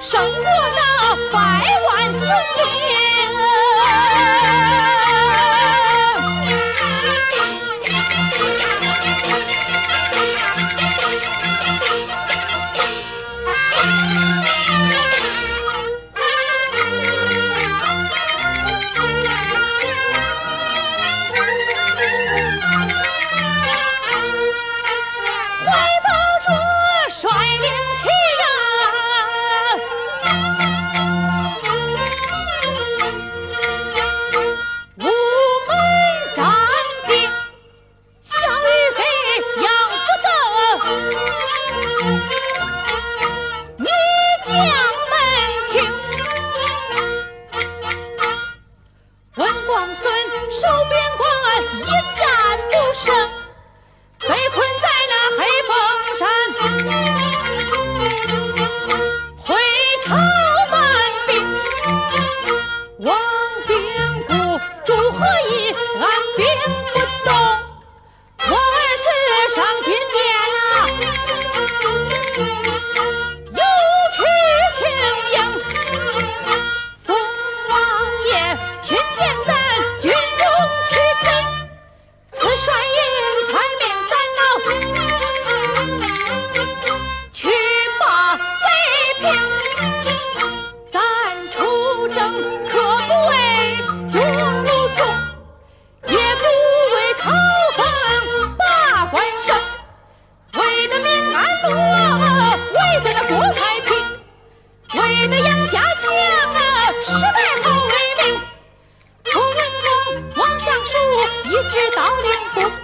胜过那百万雄兵何以按兵不动。我儿子上金殿啊，又去庆阳送王爷，亲见在。知道灵魂。